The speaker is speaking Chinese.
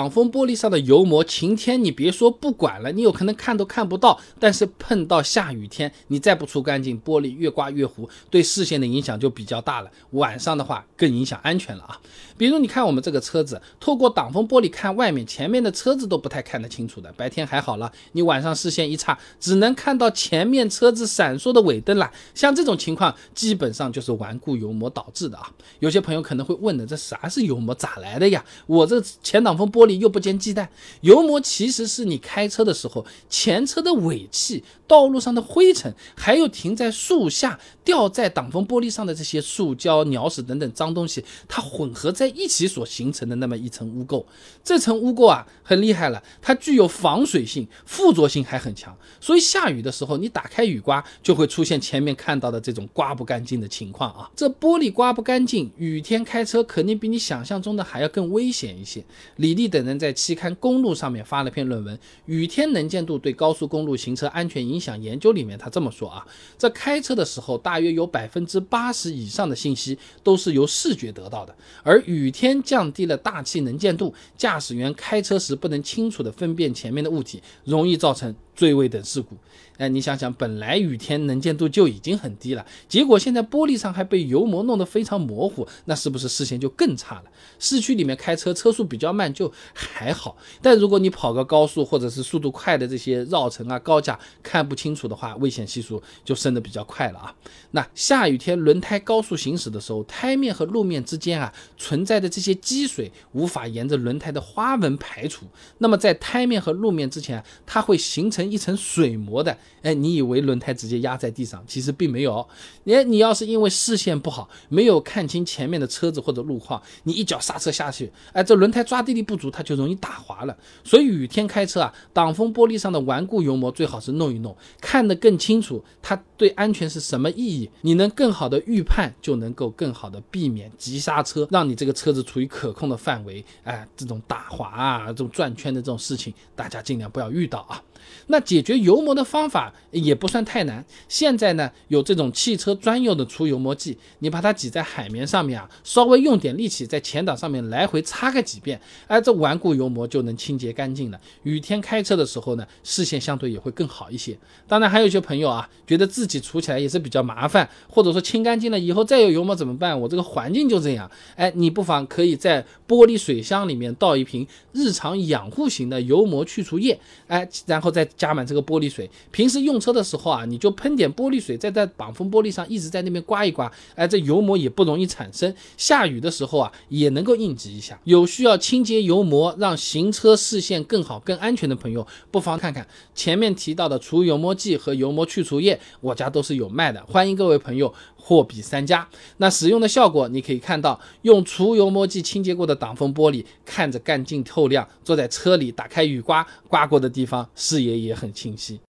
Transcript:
挡风玻璃上的油膜，晴天你别说不管了，你有可能看都看不到。但是碰到下雨天，你再不除干净，玻璃越刮越糊，对视线的影响就比较大了。晚上的话更影响安全了啊。比如你看我们这个车子，透过挡风玻璃看外面，前面的车子都不太看得清楚的。白天还好了，你晚上视线一差，只能看到前面车子闪烁的尾灯了。像这种情况，基本上就是顽固油膜导致的啊。有些朋友可能会问的，这啥是油膜？咋来的呀？我这前挡风玻璃。又不煎鸡蛋，油膜其实是你开车的时候前车的尾气、道路上的灰尘，还有停在树下掉在挡风玻璃上的这些塑胶、鸟屎等等脏东西，它混合在一起所形成的那么一层污垢。这层污垢啊，很厉害了，它具有防水性，附着性还很强。所以下雨的时候，你打开雨刮，就会出现前面看到的这种刮不干净的情况啊。这玻璃刮不干净，雨天开车肯定比你想象中的还要更危险一些。李丽等。人在期刊《公路》上面发了篇论文《雨天能见度对高速公路行车安全影响研究》，里面他这么说啊，在开车的时候，大约有百分之八十以上的信息都是由视觉得到的，而雨天降低了大气能见度，驾驶员开车时不能清楚地分辨前面的物体，容易造成。坠位等事故，哎，你想想，本来雨天能见度就已经很低了，结果现在玻璃上还被油膜弄得非常模糊，那是不是视线就更差了？市区里面开车车速比较慢就还好，但如果你跑个高速或者是速度快的这些绕城啊、高架，看不清楚的话，危险系数就升得比较快了啊。那下雨天轮胎高速行驶的时候，胎面和路面之间啊存在的这些积水无法沿着轮胎的花纹排除，那么在胎面和路面之前，它会形成。一层水膜的，哎，你以为轮胎直接压在地上，其实并没有。你你要是因为视线不好，没有看清前面的车子或者路况，你一脚刹车下去，哎，这轮胎抓地力不足，它就容易打滑了。所以雨天开车啊，挡风玻璃上的顽固油膜最好是弄一弄，看得更清楚，它对安全是什么意义？你能更好的预判，就能够更好的避免急刹车，让你这个车子处于可控的范围。哎，这种打滑啊，这种转圈的这种事情，大家尽量不要遇到啊。那解决油膜的方法也不算太难。现在呢，有这种汽车专用的除油膜剂，你把它挤在海绵上面啊，稍微用点力气，在前挡上面来回擦个几遍，哎，这顽固油膜就能清洁干净了。雨天开车的时候呢，视线相对也会更好一些。当然，还有一些朋友啊，觉得自己除起来也是比较麻烦，或者说清干净了以后再有油膜怎么办？我这个环境就这样，哎，你不妨可以在玻璃水箱里面倒一瓶日常养护型的油膜去除液，哎，然后再加。满这个玻璃水，平时用车的时候啊，你就喷点玻璃水，再在挡风玻璃上一直在那边刮一刮，哎，这油膜也不容易产生。下雨的时候啊，也能够应急一下。有需要清洁油膜，让行车视线更好、更安全的朋友，不妨看看前面提到的除油膜剂和油膜去除液，我家都是有卖的，欢迎各位朋友货比三家。那使用的效果，你可以看到，用除油膜剂清洁过的挡风玻璃，看着干净透亮；坐在车里，打开雨刮，刮过的地方，视野也。很清晰。